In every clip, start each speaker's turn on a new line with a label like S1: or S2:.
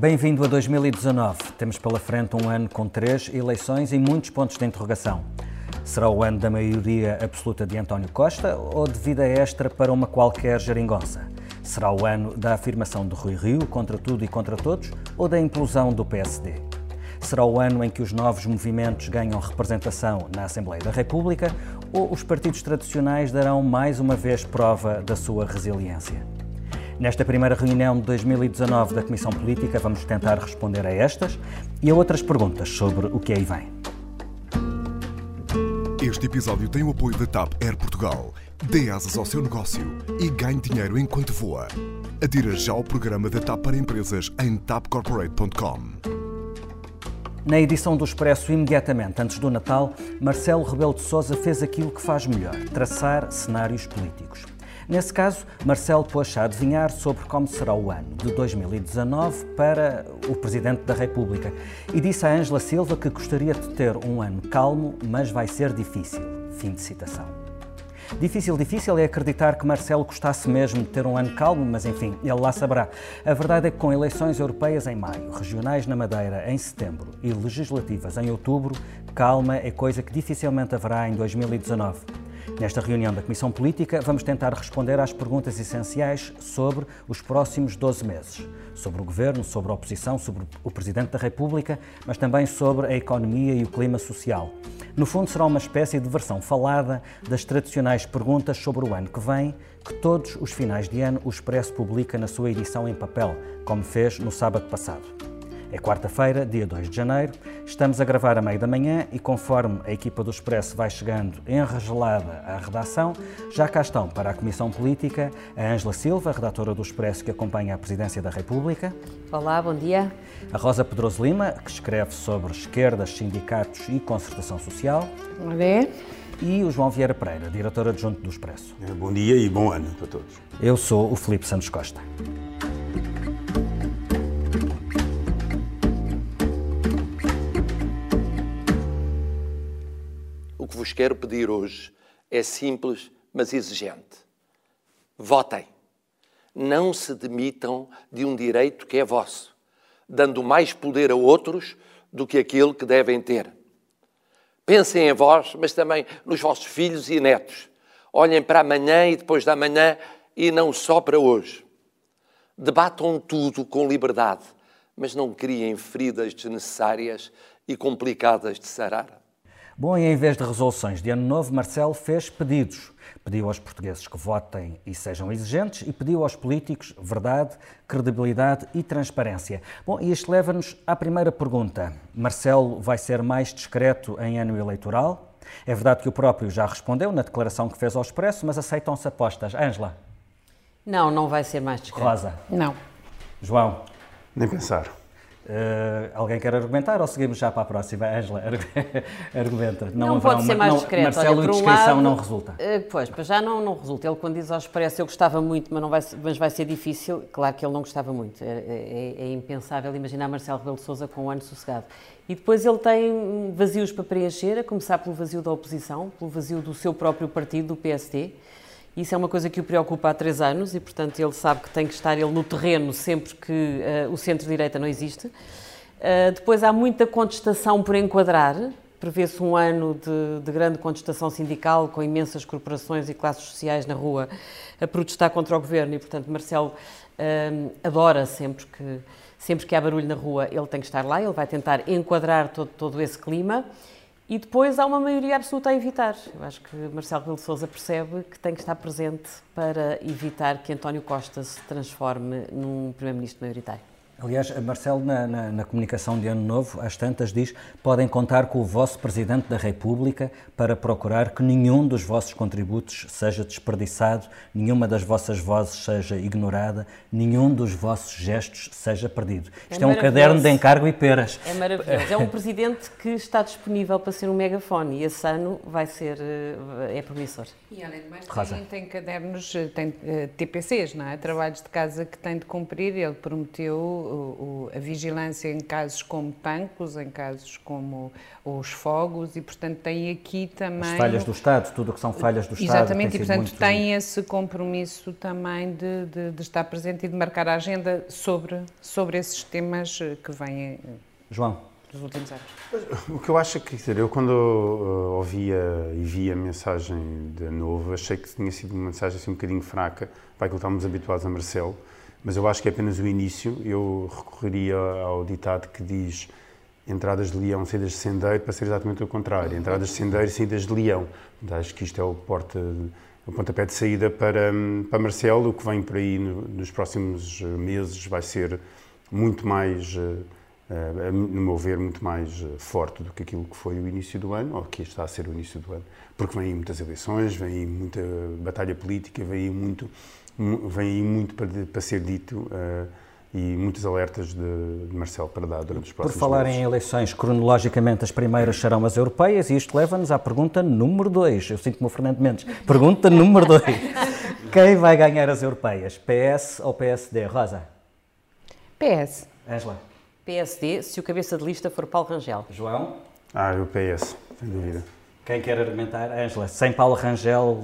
S1: Bem-vindo a 2019. Temos pela frente um ano com três eleições e muitos pontos de interrogação. Será o ano da maioria absoluta de António Costa ou de vida extra para uma qualquer geringonça? Será o ano da afirmação de Rui Rio contra tudo e contra todos ou da implosão do PSD? Será o ano em que os novos movimentos ganham representação na Assembleia da República ou os partidos tradicionais darão mais uma vez prova da sua resiliência? Nesta primeira reunião de 2019 da Comissão Política, vamos tentar responder a estas e a outras perguntas sobre o que aí vem.
S2: Este episódio tem o apoio da TAP Air Portugal. Dê asas ao seu negócio e ganhe dinheiro enquanto voa. Adira já ao programa da TAP para empresas em tapcorporate.com.
S1: Na edição do Expresso, imediatamente antes do Natal, Marcelo Rebelo de Sousa fez aquilo que faz melhor: traçar cenários políticos. Nesse caso, Marcelo pôs a adivinhar sobre como será o ano de 2019 para o Presidente da República e disse a Ângela Silva que gostaria de ter um ano calmo, mas vai ser difícil. Fim de citação. Difícil, difícil é acreditar que Marcelo gostasse mesmo de ter um ano calmo, mas enfim, ele lá saberá. A verdade é que com eleições europeias em maio, regionais na Madeira em setembro e legislativas em outubro, calma é coisa que dificilmente haverá em 2019. Nesta reunião da Comissão Política, vamos tentar responder às perguntas essenciais sobre os próximos 12 meses. Sobre o Governo, sobre a oposição, sobre o Presidente da República, mas também sobre a economia e o clima social. No fundo, será uma espécie de versão falada das tradicionais perguntas sobre o ano que vem, que todos os finais de ano o Expresso publica na sua edição em papel, como fez no sábado passado. É quarta-feira, dia 2 de janeiro. Estamos a gravar a meio da manhã e, conforme a equipa do Expresso vai chegando enregelada à redação, já cá estão para a Comissão Política a Ângela Silva, redatora do Expresso que acompanha a Presidência da República.
S3: Olá, bom dia.
S1: A Rosa Pedroso Lima, que escreve sobre esquerdas, sindicatos e concertação social.
S3: Bom dia.
S1: E o João Vieira Pereira, diretor adjunto do Expresso.
S4: Bom dia e bom ano para todos.
S1: Eu sou o Felipe Santos Costa.
S5: Vos quero pedir hoje é simples, mas exigente. Votem. Não se demitam de um direito que é vosso, dando mais poder a outros do que aquele que devem ter. Pensem em vós, mas também nos vossos filhos e netos. Olhem para amanhã e depois da manhã e não só para hoje. Debatam tudo com liberdade, mas não criem feridas desnecessárias e complicadas de sarar.
S1: Bom, e em vez de resoluções de ano novo, Marcelo fez pedidos. Pediu aos portugueses que votem e sejam exigentes e pediu aos políticos verdade, credibilidade e transparência. Bom, e isto leva-nos à primeira pergunta. Marcelo vai ser mais discreto em ano eleitoral? É verdade que o próprio já respondeu na declaração que fez ao Expresso, mas aceitam-se apostas. Ângela?
S3: Não, não vai ser mais discreto.
S1: Rosa?
S3: Não.
S1: João?
S4: Nem pensar.
S1: Uh, alguém quer argumentar ou seguimos já para a próxima? Ângela, argumenta.
S3: Não, não pode ser mais discreto.
S1: Marcelo,
S3: Olha,
S1: um descrição
S3: lado,
S1: não resulta.
S3: Uh, pois, para já não, não resulta. Ele, quando diz ao expresso, eu gostava muito, mas, não vai, mas vai ser difícil, claro que ele não gostava muito. É, é, é impensável imaginar Marcelo Rebelo Sousa com um ano sossegado. E depois ele tem vazios para preencher, a começar pelo vazio da oposição, pelo vazio do seu próprio partido, do PST. Isso é uma coisa que o preocupa há três anos e, portanto, ele sabe que tem que estar ele no terreno sempre que uh, o centro-direita não existe. Uh, depois há muita contestação por enquadrar. Prevê-se um ano de, de, grande contestação sindical, com imensas corporações e classes sociais na rua a protestar contra o governo. E, portanto, Marcelo uh, adora sempre que, sempre que há barulho na rua, ele tem que estar lá, ele vai tentar enquadrar todo, todo esse clima. E depois há uma maioria absoluta a evitar. Eu acho que Marcelo Rebelo de Sousa percebe que tem que estar presente para evitar que António Costa se transforme num primeiro-ministro maioritário.
S1: Aliás, Marcelo, na, na, na, comunicação de Ano Novo, às tantas, diz podem contar com o vosso Presidente da República para procurar que nenhum dos vossos contributos seja desperdiçado, nenhuma das vossas vozes seja ignorada, nenhum dos vossos gestos seja perdido. É Isto é um caderno de encargo e peras.
S3: É maravilhoso. É um Presidente que está disponível para ser um megafone e esse ano vai ser, eh, é promissor.
S6: E além de mais, tem, tem cadernos, tem uh, eh, TPCs, não é? Trabalhos de casa que tem de cumprir. Ele prometeu o, a vigilância em casos como Pancos, em casos como os fogos, e portanto tem aqui também...
S1: As falhas do Estado, tudo o que são falhas do Estado.
S6: Exatamente, e portanto muito... tem esse compromisso também de, de, de, estar presente e de marcar a agenda sobre, sobre esses temas que vêm...
S1: João
S6: dos últimos anos?
S4: O que eu acho é que, dizer, eu quando uh, ouvia e via a mensagem de novo, achei que tinha sido uma mensagem assim um bocadinho fraca, para aquilo que estávamos habituados a Marcelo, mas eu acho que é apenas o início. Eu recorreria ao ditado que diz entradas de leão, saídas de sendeiro, para ser exatamente o contrário. Entradas de sendeiro, saídas de leão. Acho que isto é o, porta, o pontapé de saída para, para Marcelo. O que vem por aí no, nos próximos meses vai ser muito mais uh, uh, no meu ver, muito mais forte do que aquilo que foi o início do ano, ou que está a ser o início do ano, porque vem aí muitas eleições, vem aí muita batalha política, vem aí muito, vem aí muito para, para ser dito uh, e muitos alertas de, de Marcelo para dar durante os próximos
S1: Por falar
S4: meses.
S1: em eleições, cronologicamente as primeiras serão as europeias e isto leva-nos à pergunta número 2. Eu sinto-me o Fernando Mendes. Pergunta número 2. Quem vai ganhar as europeias? PS ou PSD? Rosa?
S6: PS.
S1: Angela?
S3: PSD, se o cabeça de lista for Paulo Rangel.
S1: João?
S4: Ah, o PS, sem dúvida.
S1: Quem quer argumentar? Ângela, sem Paulo Rangel,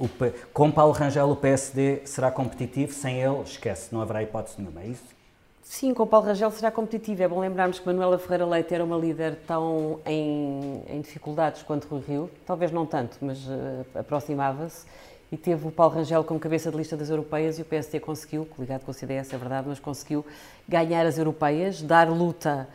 S1: o, com Paulo Rangel o PSD será competitivo, sem ele, esquece, não haverá hipótese nenhuma, é isso?
S3: Sim, com Paulo Rangel será competitivo. É bom lembrarmos que Manuela Ferreira Leite era uma líder tão em, em dificuldades quanto Rui Rio, talvez não tanto, mas uh, aproximava-se e teve o Paulo Rangel como cabeça de lista das europeias e o PSD conseguiu, ligado com o CDS, é verdade, mas conseguiu ganhar as europeias, dar luta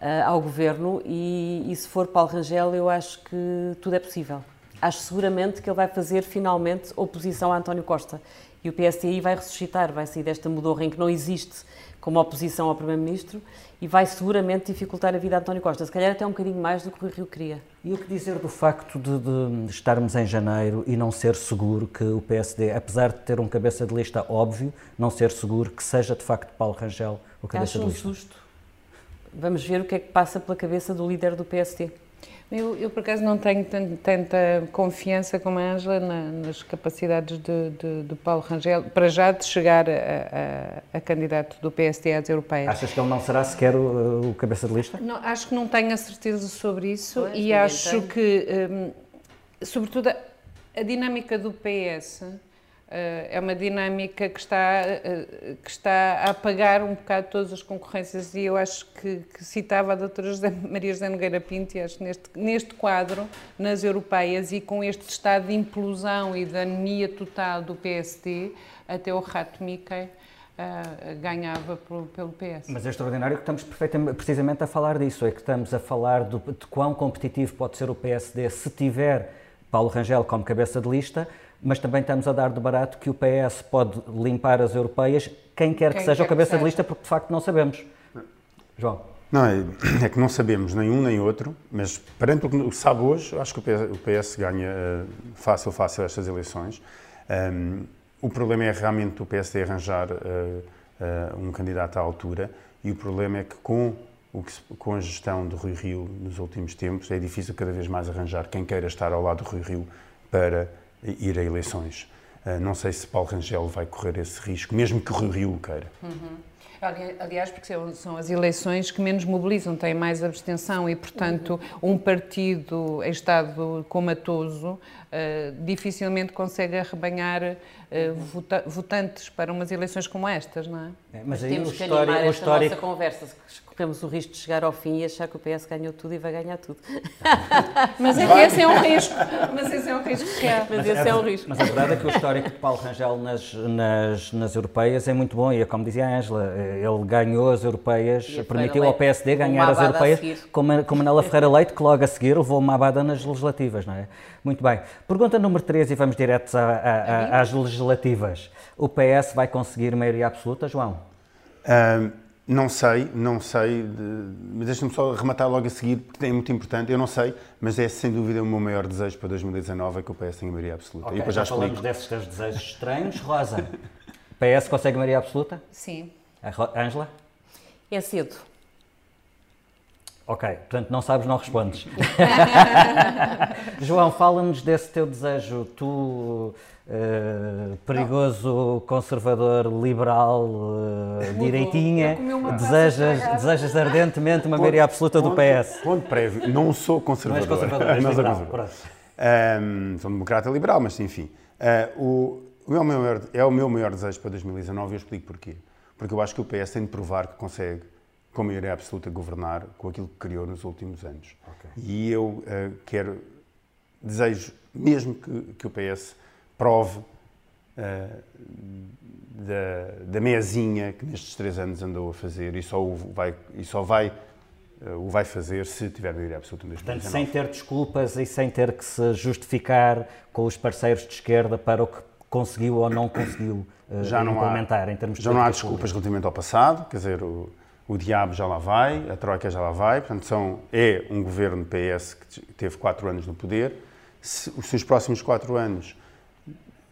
S3: uh, ao governo e, e, se for Paulo Rangel, eu acho que tudo é possível. Acho seguramente que ele vai fazer finalmente oposição a António Costa e o PSD vai ressuscitar, vai sair desta mudorra em que não existe como oposição ao Primeiro-Ministro e vai seguramente dificultar a vida de António Costa, se calhar até um bocadinho mais do que o Rio queria.
S1: E o que dizer do facto de, de, estarmos em janeiro e não ser seguro que o PSD, apesar de ter um cabeça de lista óbvio, não ser seguro que seja de facto Paulo Rangel o cabeça
S3: Acho
S1: de lista?
S3: um susto. Vamos ver o que é que passa pela cabeça do líder do PSD.
S6: Eu, eu, por acaso, não tenho tanta confiança como a Ângela na, nas capacidades de, de, de, Paulo Rangel, para já de chegar a, a, a, candidato do PSD às europeias.
S1: Achas que ele não será sequer o, o cabeça de lista?
S6: Não, acho que não tenho a certeza sobre isso pois, e acho tem. que, um, sobretudo, a, a dinâmica do PS é uma dinâmica que está, eh, que está a apagar um bocado todas as concorrências e eu acho que, que citava a doutora José, Maria José Nogueira Pinto e acho que neste, neste quadro, nas europeias e com este estado de implosão e de anemia total do PSD, até o rato Mickey Uh, ganhava pelo, PS.
S1: Mas é extraordinário que estamos precisamente a falar disso, é que estamos a falar de quão competitivo pode ser o PSD se tiver Paulo Rangel como cabeça de lista, mas também estamos a dar de barato que o PS pode limpar as europeias, quem quer que quem seja quer o cabeça de lista, porque de facto não sabemos. João.
S4: Não, é, é, que não sabemos nem um nem outro, mas perante o que se sabe hoje, acho que o PS, o PS ganha uh, fácil, fácil estas eleições. Um, o problema é realmente o PSD arranjar uh, uh, um candidato à altura e o problema é que com, o que, com a gestão do Rui Rio nos últimos tempos é difícil cada vez mais arranjar quem queira estar ao lado do Rui Rio para ir a eleições. Uh, não sei se Paulo Rangel vai correr esse risco, mesmo que o Rio o queira.
S6: Uhum. Aliás, porque são as eleições que menos mobilizam, têm mais abstenção e, portanto, um partido em estado comatoso uh, dificilmente consegue arrebanhar uh, vota votantes para umas eleições como estas, não é?
S3: é mas, mas aí temos que história, animar esta histórico... nossa conversa, corremos o risco de chegar ao fim e achar que o PS ganhou tudo e vai ganhar tudo.
S6: mas é que esse é um risco. Mas esse é um risco real.
S3: Mas, mas esse é, é um risco.
S1: Mas a verdade é que o histórico de Paulo Rangel nas, nas, nas europeias é muito bom e é como dizia a Ângela, ele ganhou as europeias, permitiu ao PSD ganhar as europeias, como, como Manela Ferreira Leite, que logo a seguir levou uma abada nas legislativas, não é? Muito bem. Pergunta número 3 e vamos diretos a, a, a, às legislativas. O PS vai conseguir maioria absoluta, João?
S4: Um não sei, não sei, mas deixa-me só rematar logo a seguir, porque é muito importante. Eu não sei, mas é sem dúvida o meu maior desejo para 2019 é que o PS tenha maioria absoluta.
S1: Okay, e depois já, já falamos desses teus desejos estranhos. Rosa, PS consegue maioria absoluta?
S6: Sim.
S1: Ângela?
S3: É cedo.
S1: Ok, portanto não sabes, não respondes. João, fala-nos desse teu desejo, tu, uh, perigoso, conservador, liberal, uh, direitinha, desejas, desejas ardentemente uma maioria absoluta do PS.
S4: Ponto prévio, não sou conservador.
S1: Não és conservador, és
S4: não sou
S1: liberal,
S4: conservador. Um, sou democrata liberal, mas enfim. Uh, o, o meu maior, é o meu maior desejo para 2019 e eu explico porquê. Porque eu acho que o PS tem de provar que consegue com maioria absoluta, governar com aquilo que criou nos últimos anos. Okay. E eu uh, quero, desejo mesmo que, que o PS prove uh, da, da mesinha que nestes três anos andou a fazer e só o vai, e só vai uh, o vai fazer se tiver maioria absoluta em 2019.
S1: Portanto, sem ter desculpas e sem ter que se justificar com os parceiros de esquerda para o que conseguiu ou não conseguiu já não implementar
S4: há,
S1: em termos
S4: de Já não há desculpas relativamente ao passado, quer dizer, o, o diabo já lá vai, a troika já lá vai, portanto são, é um governo PS que teve quatro anos no poder. Se, os seus próximos quatro anos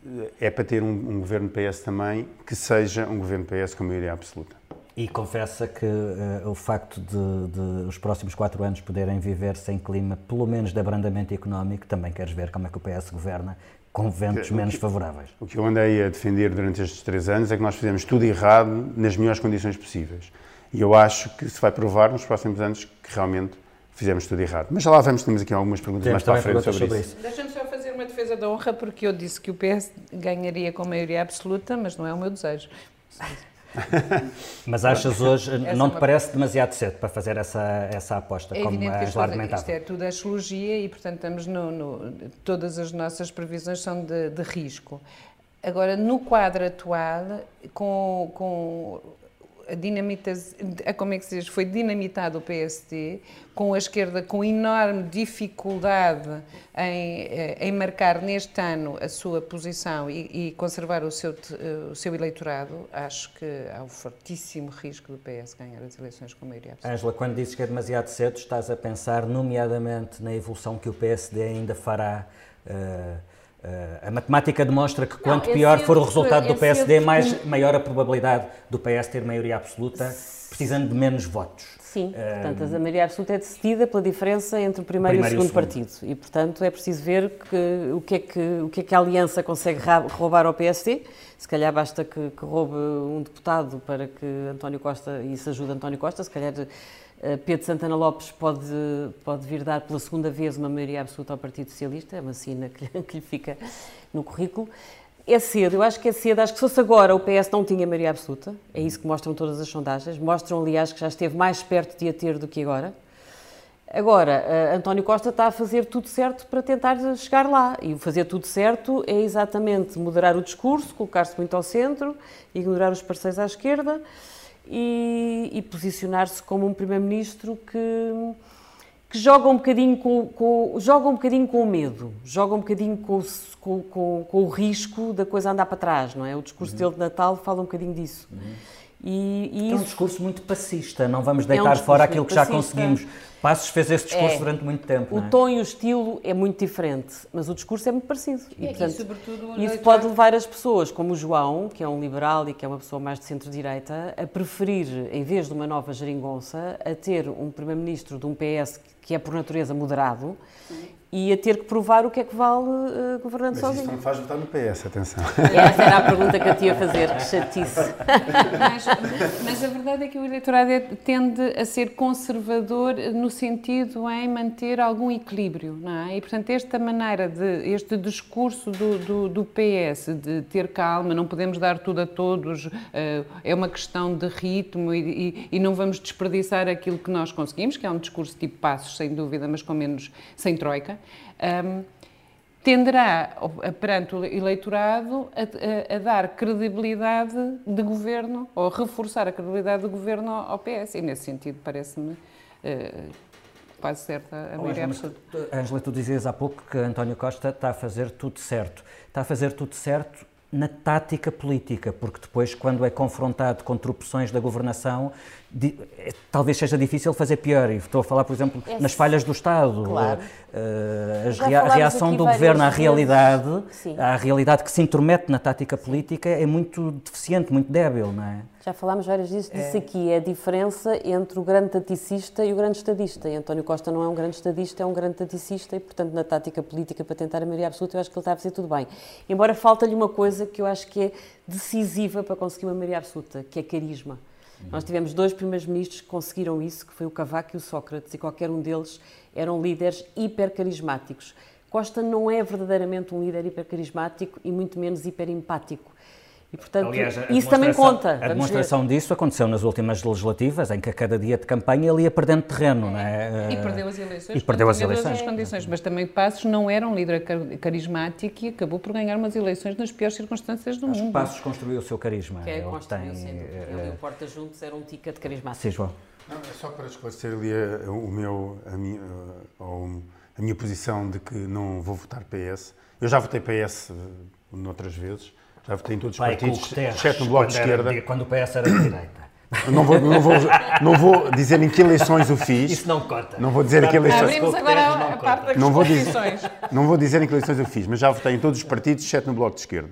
S4: eh, é para ter um, um, governo PS também que seja um governo PS com maioria absoluta.
S1: E confessa que uh, o facto de, de, os próximos quatro anos poderem viver sem clima, pelo menos de abrandamento económico, também queres ver como é que o PS governa com ventos menos
S4: que,
S1: favoráveis.
S4: O que eu andei a defender durante estes três anos é que nós fizemos tudo errado nas melhores condições possíveis. E eu acho que se vai provar nos próximos anos que realmente fizemos tudo errado. Mas já lá vamos, temos aqui algumas perguntas temos mais para a frente sobre, sobre isso. isso.
S6: Deixa-me só fazer uma defesa da honra, porque eu disse que o PS ganharia com maioria absoluta, mas não é o meu desejo.
S1: Mas achas hoje, não te parece demasiado cedo para fazer essa, essa aposta,
S6: é
S1: como a Angela argumentava?
S6: Isto é tudo astrologia e, portanto, estamos no, no, todas as nossas previsões são de, de risco. Agora, no quadro atual, com, com a como é que se diz, foi dinamitado o PSD, com a esquerda com enorme dificuldade em, eh, em marcar neste ano a sua posição e, e conservar o seu, o seu eleitorado, acho que há um fortíssimo risco do PS ganhar as eleições com maioria absoluta.
S1: Ângela, quando dizes que é demasiado cedo, estás a pensar nomeadamente na evolução que o PSD ainda fará uh, a matemática demonstra que quanto não, pior for o resultado do PSD, mais maior a probabilidade do PS ter maioria absoluta, precisando de menos votos.
S3: Sim, portanto, a maioria absoluta é decidida pela diferença entre o primeiro, o primeiro e o segundo, partido. E, portanto, é preciso ver que, o, que é que, o que é que a Aliança consegue roubar ao PSD. Se calhar basta que, que roube um deputado para que António Costa, e isso ajude António Costa, se calhar eh, Pedro Santana Lopes pode, pode vir dar pela segunda vez uma maioria absoluta ao Partido Socialista, é uma sina que, que lhe fica no currículo. É cedo, eu acho que é cedo. Acho que se fosse agora o PS não tinha maioria absoluta, é isso que mostram todas as sondagens. Mostram, aliás, que já esteve mais perto de a ter do que agora. Agora, uh, António Costa está a fazer tudo certo para tentar chegar lá. E fazer tudo certo é exatamente moderar o discurso, colocar-se muito ao centro, ignorar os parceiros à esquerda e, e posicionar-se como um primeiro-ministro que, que joga um bocadinho com, com, joga um bocadinho com o medo, joga um bocadinho com, com, com, com o risco da coisa andar para trás, não é? O discurso uhum. dele de Natal fala um bocadinho disso. Uhum.
S1: E, e é um discurso muito passista, não vamos deitar é um fora aquilo que já conseguimos. Passos fez esse discurso é, durante muito tempo.
S3: O
S1: é?
S3: tom e o estilo é muito diferente, mas o discurso é muito parecido. E, portanto, e sobretudo, isso pode levar as pessoas, como o João, que é um liberal e que é uma pessoa mais de centro-direita, a preferir, em vez de uma nova geringonça, a ter um primeiro-ministro de um PS que é por natureza moderado e a ter que provar o que é que vale uh, governando
S4: Mas
S3: sozinho.
S4: Mas não faz votar no PS, atenção.
S3: Essa era a pergunta que eu tinha a fazer, que chatice.
S6: Mas, mas, a verdade é que o eleitorado é, tende a ser conservador no sentido em manter algum equilíbrio, não é? E, portanto, esta maneira, de, este discurso do, do, do PS, de ter calma, não podemos dar tudo a todos, uh, é uma questão de ritmo e, e, e, não vamos desperdiçar aquilo que nós conseguimos, que é um discurso tipo passos, sem dúvida, mas com menos, sem troika, um, tenderá, perante o eleitorado, a, a, a, dar credibilidade de governo, ou reforçar a credibilidade do governo ao PS. E, nesse sentido, parece-me uh, quase certa a maioria absoluta.
S1: Ângela, tu dizias há pouco que António Costa está a fazer tudo certo. Está a fazer tudo certo na tática política, porque depois, quando é confrontado com interrupções da governação, é, talvez seja difícil fazer pior. E estou a falar, por exemplo, é nas falhas do Estado,
S3: claro.
S1: uh, a reação do governo à realidade, à realidade que se intromete na tática política, é muito deficiente, muito débil, não é?
S3: Já falámos várias vezes disso é. aqui, é a diferença entre o grande taticista e o grande estadista. E António Costa não é um grande estadista, é um grande taticista e, portanto, na tática política para tentar a maioria absoluta, eu acho que ele está a fazer tudo bem. Embora falta-lhe uma coisa que eu acho que é decisiva para conseguir uma maioria absoluta, que é carisma. Uhum. Nós tivemos dois primeiros ministros que conseguiram isso, que foi o Cavaco e o Sócrates, e qualquer um deles eram líderes hiper carismáticos. Costa não é verdadeiramente um líder hiper carismático e muito menos hiper empático. E, portanto, Aliás, isso também conta.
S1: A demonstração disso aconteceu nas últimas legislativas, em que a cada dia de campanha ele ia perdendo terreno. É. Não é?
S6: E perdeu as eleições.
S1: E perdeu as eleições.
S6: condições. Mas também Passos não era um líder carismático e acabou por ganhar umas eleições nas piores circunstâncias do
S1: Acho
S6: mundo.
S1: Passos construiu o seu carisma.
S3: Que é, construiu, tem, Ele e o eh, Porta juntos eram um ticket carismático.
S1: Sim, João.
S4: Não, é só para esclarecer ali a, o meu, a minha, a minha posição de que não vou votar PS. Eu já votei PS eh, noutras vezes já votei em todos os Vai, partidos, exceto no Bloco de Esquerda.
S1: Era, quando o PS era de direita.
S4: Não vou, não, vou, não vou dizer em que eleições o fiz.
S1: Isso não conta.
S4: Não vou dizer em que eleições...
S6: Abrimos agora a, a parte das não vou, dizer,
S4: não vou dizer em que eleições eu fiz, mas já votei em todos os partidos, exceto no Bloco de Esquerda.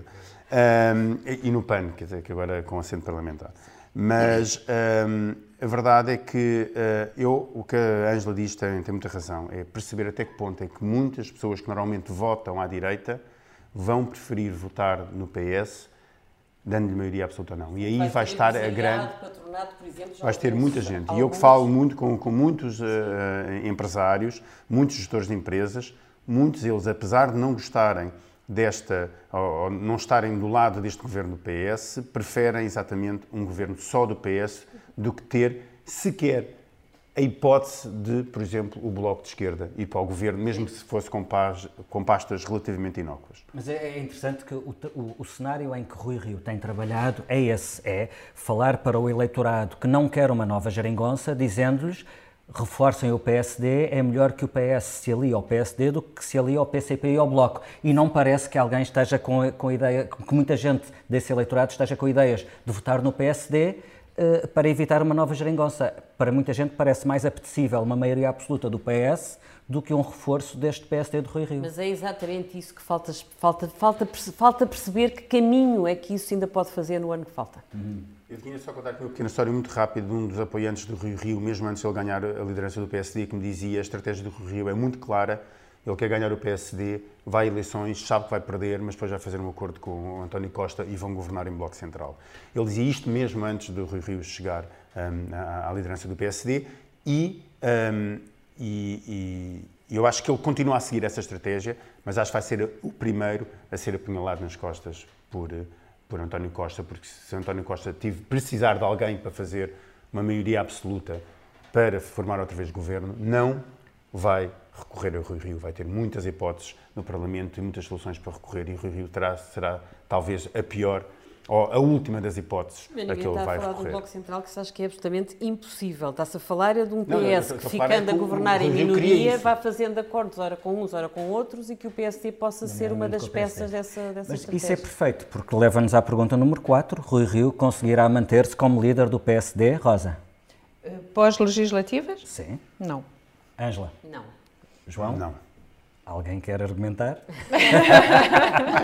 S4: Um, e no PAN, quer dizer, que agora é com assento parlamentar. Mas um, a verdade é que uh, eu, o que a Ângela diz tem, tem muita razão, é perceber até que ponto é que muitas pessoas que normalmente votam à direita vão preferir votar no PS, dando-lhe maioria absoluta ou não. E aí vai, vai estar a grande.
S3: Exemplo,
S4: vais ter muita gente. E eu que falo muito com, com muitos uh, empresários, muitos gestores de empresas, muitos deles, apesar de não gostarem desta, ou não estarem do lado deste governo do PS, preferem exatamente um governo só do PS do que ter sequer a hipótese de, por exemplo, o Bloco de Esquerda ir para o governo, mesmo se fosse com, paz, com pastas relativamente inócuas.
S1: Mas é, é interessante que o, o, o, cenário em que Rui Rio tem trabalhado é esse, é falar para o eleitorado que não quer uma nova geringonça, dizendo-lhes reforcem o PSD, é melhor que o PS se alie ao PSD do que se alie ao PCP e ao Bloco. E não parece que alguém esteja com, com ideia, que muita gente desse eleitorado esteja com ideias de votar no PSD, para evitar uma nova geringonça. Para muita gente parece mais apetecível uma maioria absoluta do PS do que um reforço deste PSD de Rui Rio.
S3: Mas é exatamente isso que falta, falta, falta, falta perceber que caminho é que isso ainda pode fazer no ano que falta.
S4: Uhum. Eu tinha só contar aqui uma pequena história muito rápida de um dos apoiantes do Rui Rio, mesmo antes de ele ganhar a liderança do PSD, que me dizia a estratégia do Rui Rio é muito clara, ele quer ganhar o PSD, vai a eleições, sabe que vai perder, mas depois vai fazer um acordo com o António Costa e vão governar em Bloco Central. Ele dizia isto mesmo antes do Rui Rio chegar um, à, à, liderança do PSD e, um, e, e, eu acho que ele continua a seguir essa estratégia, mas acho que vai ser o primeiro a ser apunhalado nas costas por, por António Costa, porque se António Costa tive, precisar de alguém para fazer uma maioria absoluta para formar outra vez governo, não vai recorrer a Rui Rio. Vai ter muitas hipóteses no Parlamento e muitas soluções para recorrer e Rui Rio terá, será talvez a pior ou a última das hipóteses a que ele vai recorrer. está a falar
S3: de um Bloco Central que se acha que é absolutamente impossível. Está-se a falar é de um PS não, não, que, ficando a governar em minoria, vai fazendo acordos, ora com uns, ora com outros, e que o PSD possa ser uma das peças dessa, dessa
S1: Mas
S3: estratégia.
S1: Isso é perfeito, porque leva-nos à pergunta número 4. Rui Rio conseguirá manter-se como líder do PSD, Rosa?
S6: Pós-legislativas?
S1: Sim.
S6: Não.
S1: Ângela?
S3: Não.
S1: João?
S4: Não.
S1: Alguém quer argumentar?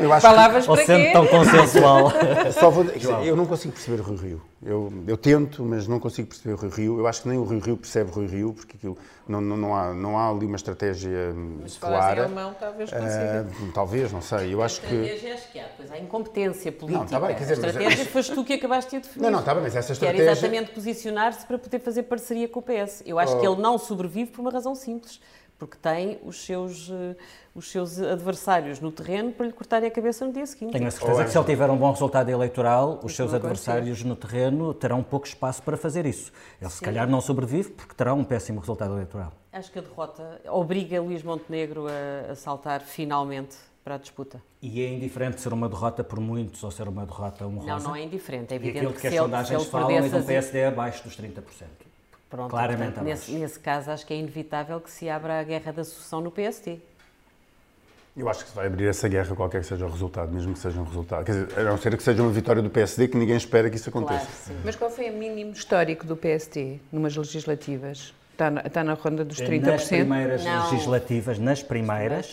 S6: eu acho Palavras
S1: que... Ou sendo tão consensual.
S4: Só vou... Eu não consigo perceber o Rui Rio. Eu, eu tento, mas não consigo perceber o Rui Rio. Eu acho que nem o Rui Rio percebe o Rui Rio, porque aquilo não, não, não, há, não há ali uma estratégia
S6: mas
S4: clara.
S6: Mas alemão, talvez consiga.
S4: Uh, talvez, não sei. Eu acho
S3: a estratégia acho que há, pois há incompetência política.
S4: Não, tá bem, quer
S3: dizer, a estratégia mas... foste tu que acabaste de definir.
S4: Não, não, está bem, mas essa estratégia...
S3: Quer exatamente posicionar-se para poder fazer parceria com o PS. Eu acho oh. que ele não sobrevive por uma razão simples porque tem os seus, eh, os seus adversários no terreno para lhe cortarem a cabeça no dia seguinte.
S1: Tenho a certeza que se ele tiver um bom resultado eleitoral, os seus adversários no terreno terão pouco espaço para fazer isso. Ele Sim. se calhar não sobrevive porque terá um péssimo resultado eleitoral.
S3: Acho que a derrota obriga Luís Montenegro a, a saltar finalmente para a disputa.
S1: E é indiferente ser uma derrota por muitos ou ser uma derrota honrosa?
S3: Não, não é indiferente. É evidente
S1: e
S3: que,
S1: que as sondagens falam é de um PSD abaixo dos 30%.
S3: Pronto, Claramente portanto, nesse, nesse, caso, acho que é inevitável que se abra a guerra da sucessão no PST.
S4: Eu acho que se vai abrir essa guerra, qualquer que seja o resultado, mesmo que seja um resultado. Quer dizer, a não ser que seja uma vitória do PSD, que ninguém espera que isso aconteça.
S6: Claro, Mas qual foi o mínimo histórico do PSD numas legislativas? Está na, está na ronda dos 30%?
S1: Nas primeiras não. legislativas, nas primeiras,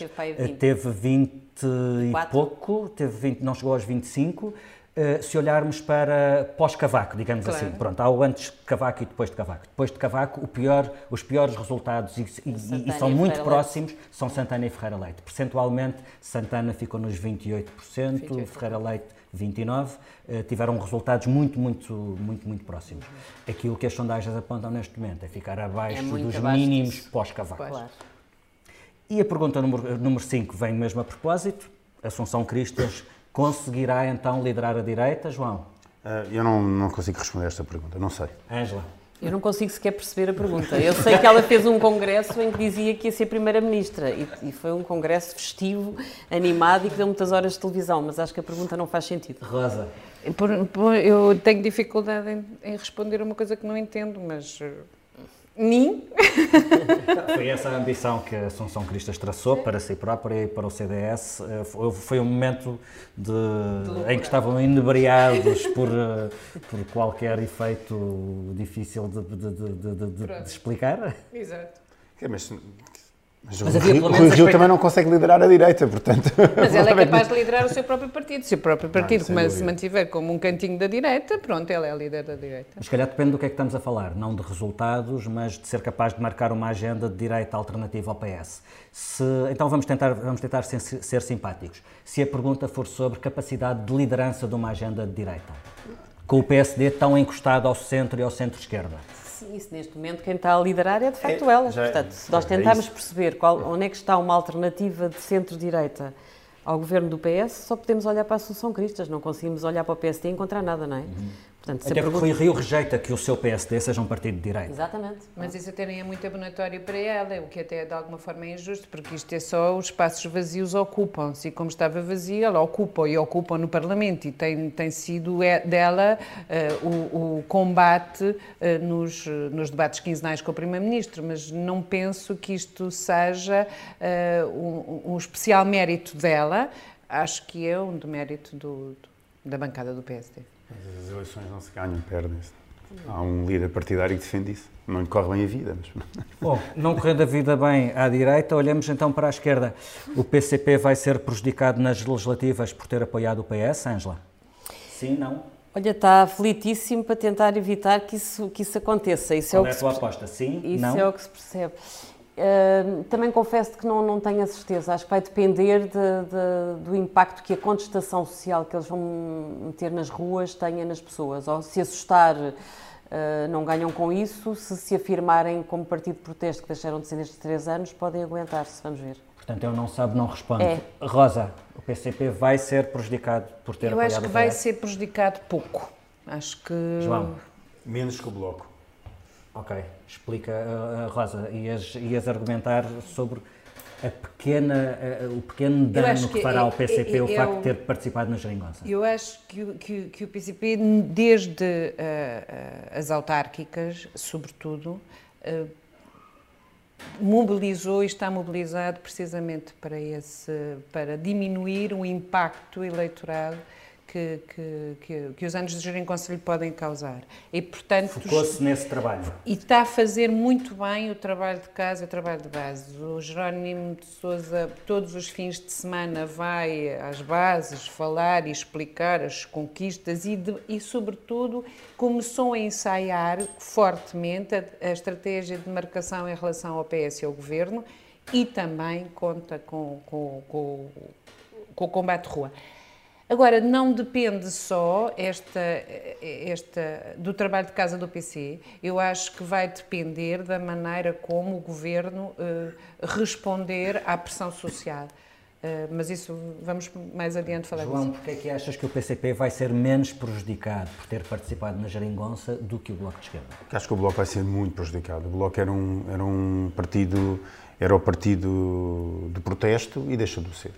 S1: teve 20 e pouco, teve 20, não chegou aos 25. Uh, se olharmos para pós-Cavaco, digamos claro. assim, pronto, há o antes de Cavaco e depois de Cavaco. Depois de Cavaco, o pior, os piores resultados, e, e, e são muito Ferreira próximos, Leite. são Santana e Ferreira Leite. Percentualmente, Santana ficou nos 28%, 28%. Ferreira Leite 29%, uh, tiveram resultados muito, muito, muito, muito próximos. Aquilo que as sondagens apontam neste momento é ficar abaixo é dos abaixo mínimos pós-Cavaco. Claro. E a pergunta número 5 vem mesmo a propósito, Assunção Cristas Conseguirá então liderar a direita, João?
S4: Uh, eu não, não consigo responder esta pergunta, não sei.
S1: Ângela?
S3: Eu não consigo sequer perceber a pergunta. Eu sei que ela fez um congresso em que dizia que ia ser Primeira-Ministra e, e, foi um congresso festivo, animado e que deu muitas horas de televisão, mas acho que a pergunta não faz sentido.
S1: Rosa?
S6: Por, por, eu tenho dificuldade em, em responder uma coisa que não entendo, mas nem.
S1: Foi essa a ambição que a Assunção Cristas traçou para si própria e para o CDS. Eh, foi um momento de, em que estavam inebriados por, eh, por qualquer efeito difícil de, de, de explicar.
S6: Exato.
S4: É, mas mas, mas o Rui Rio também não consegue liderar a direita, portanto...
S6: Mas ele é capaz de liderar o seu próprio partido. Se o próprio partido não, se mantiver como um cantinho da direita, pronto, ele é líder da direita.
S1: Mas se calhar depende do que é que estamos a falar, não de resultados, mas de ser capaz de marcar uma agenda de direita alternativa ao PS. Se, então vamos tentar, vamos tentar ser, ser simpáticos. Se a pergunta for sobre capacidade de liderança de uma agenda de direita, com o PSD tão encostado ao centro e ao centro-esquerda.
S3: Sim, isso neste momento quem está a liderar é de facto é, ela. Já, Portanto, se nós é tentarmos é perceber qual, onde é que está uma alternativa de centro-direita ao governo do PS, só podemos olhar para a Assunção Cristas, não conseguimos olhar para o PSD e encontrar nada, não é? Uhum.
S1: Portanto, Até porque Rui Rio rejeita que o seu PSD seja um partido de direita.
S3: Exatamente.
S6: Mas isso até nem é muito abonatório para ela, o que até de alguma forma é injusto, porque isto é só os espaços vazios ocupam-se, e como estava vazia, ela ocupa e ocupa no Parlamento, e tem, tem sido é, dela uh, o, o, combate uh, nos, nos debates quinzenais com o Primeiro-Ministro, mas não penso que isto seja uh, um, um, especial mérito dela, acho que é um demérito do, do, da bancada do PSD.
S4: Mas as eleições não se ganham, perdem-se. Há um líder partidário que defende isso. Não lhe corre bem a vida. Mas...
S1: Bom, não correndo a vida bem à direita, olhamos então para a esquerda. O PCP vai ser prejudicado nas legislativas por ter apoiado o PS, Ângela? Sim, não?
S3: Olha, está aflitíssimo para tentar evitar que isso, que isso aconteça. Isso
S1: Qual
S3: é, o que
S1: é a tua aposta? Sim?
S3: Isso
S1: não?
S3: é o que se percebe também confesso que não, não tenho a certeza. Acho que vai depender de, de, do impacto que a contestação social que eles vão meter nas ruas tenha nas pessoas. Ou se assustar, uh, não ganham com isso. Se se afirmarem como partido de protesto que deixaram de ser nestes três anos, podem aguentar-se. Vamos ver.
S1: Portanto, eu não sabe, não respondo. É. Rosa, o PCP vai ser prejudicado por ter
S6: eu
S1: apoiado
S6: Eu acho que vai ser prejudicado pouco. Acho que...
S1: João?
S4: Menos que o Bloco.
S1: Ok, explica, uh, Rosa, ias, ias argumentar sobre a pequena, uh, o pequeno dano que, que, fará ao PCP é, é, o facto de ter participado na geringonça?
S6: Eu acho que, que, que o PCP, desde uh, as autárquicas, sobretudo, mobilizou e está mobilizado precisamente para, esse, para diminuir o impacto eleitoral que, que, que, os anos de geringonça lhe podem causar.
S1: E, portanto, Focou-se nesse trabalho.
S6: E está a fazer muito bem o trabalho de casa o trabalho de base. O Jerónimo de Souza, todos os fins de semana, vai às bases falar e explicar as conquistas e, de, e sobretudo, começou a ensaiar fortemente a, a estratégia de marcação em relação ao PS e ao Governo e também conta com, com, com, com o combate de rua. Agora, não depende só esta, esta, do trabalho de casa do PC, eu acho que vai depender da maneira como o governo uh, responder à pressão social. Uh, mas isso vamos mais adiante falar
S1: João, disso. porquê é que achas que o PCP vai ser menos prejudicado por ter participado na geringonça do que o Bloco de Esquerda?
S4: Acho que o Bloco vai ser muito prejudicado. O Bloco era um, era um partido, era o partido de protesto e deixou de ser.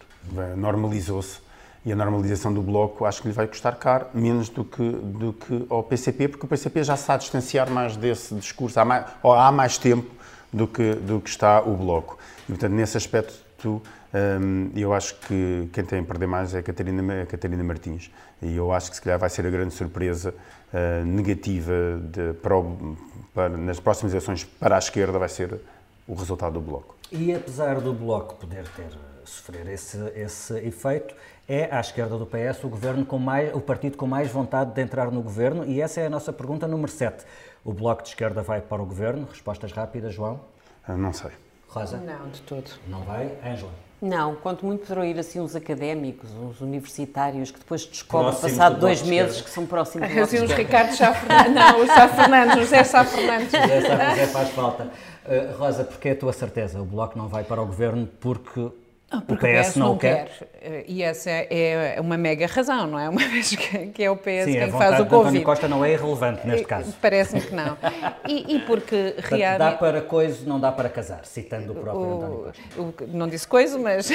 S4: Normalizou-se e a normalização do Bloco acho que lhe vai custar caro, menos do que, do que ao PCP, porque o PCP já se está a distanciar mais desse discurso há mais, ou há mais tempo do que, do que está o Bloco. E, portanto, nesse aspecto, facto, hum, eu acho que quem tem a perder mais é a Catarina, a Catarina Martins. E eu acho que se calhar vai ser a grande surpresa uh, negativa de, para, o, para, nas próximas eleições para a esquerda vai ser o resultado do Bloco.
S1: E apesar do Bloco poder ter sofrer esse, esse efeito, é à esquerda do PS o governo com mais, o partido com mais vontade de entrar no governo e essa é a nossa pergunta número 7. O Bloco de Esquerda vai para o governo? Respostas rápidas, João?
S4: Ah, não sei.
S1: Rosa?
S6: Não, de todo.
S1: Não vai? Ângela?
S3: Não, quanto muito poderão ir assim uns académicos, uns universitários que depois descobrem, passado do dois meses, que são próximos do
S6: Assim, os Ricardo Sá Fernandes, não, os Sá Fernandes, os José Sá Fernandes.
S1: José Sá José faz falta. Uh, Rosa, porque é a tua certeza? O Bloco não vai para o governo porque
S6: ah, porque o PS, o PS não, não quer. quer. E essa é uma mega razão, não é? Uma vez que, é o PS
S1: Sim,
S6: quem faz o
S1: Covid. António Costa não é irrelevante neste caso.
S6: Parece-me que não. E, e porque
S1: realmente... Dá para coisa, não dá para casar, citando o próprio o, António
S6: Costa. O, não disse coisa, mas,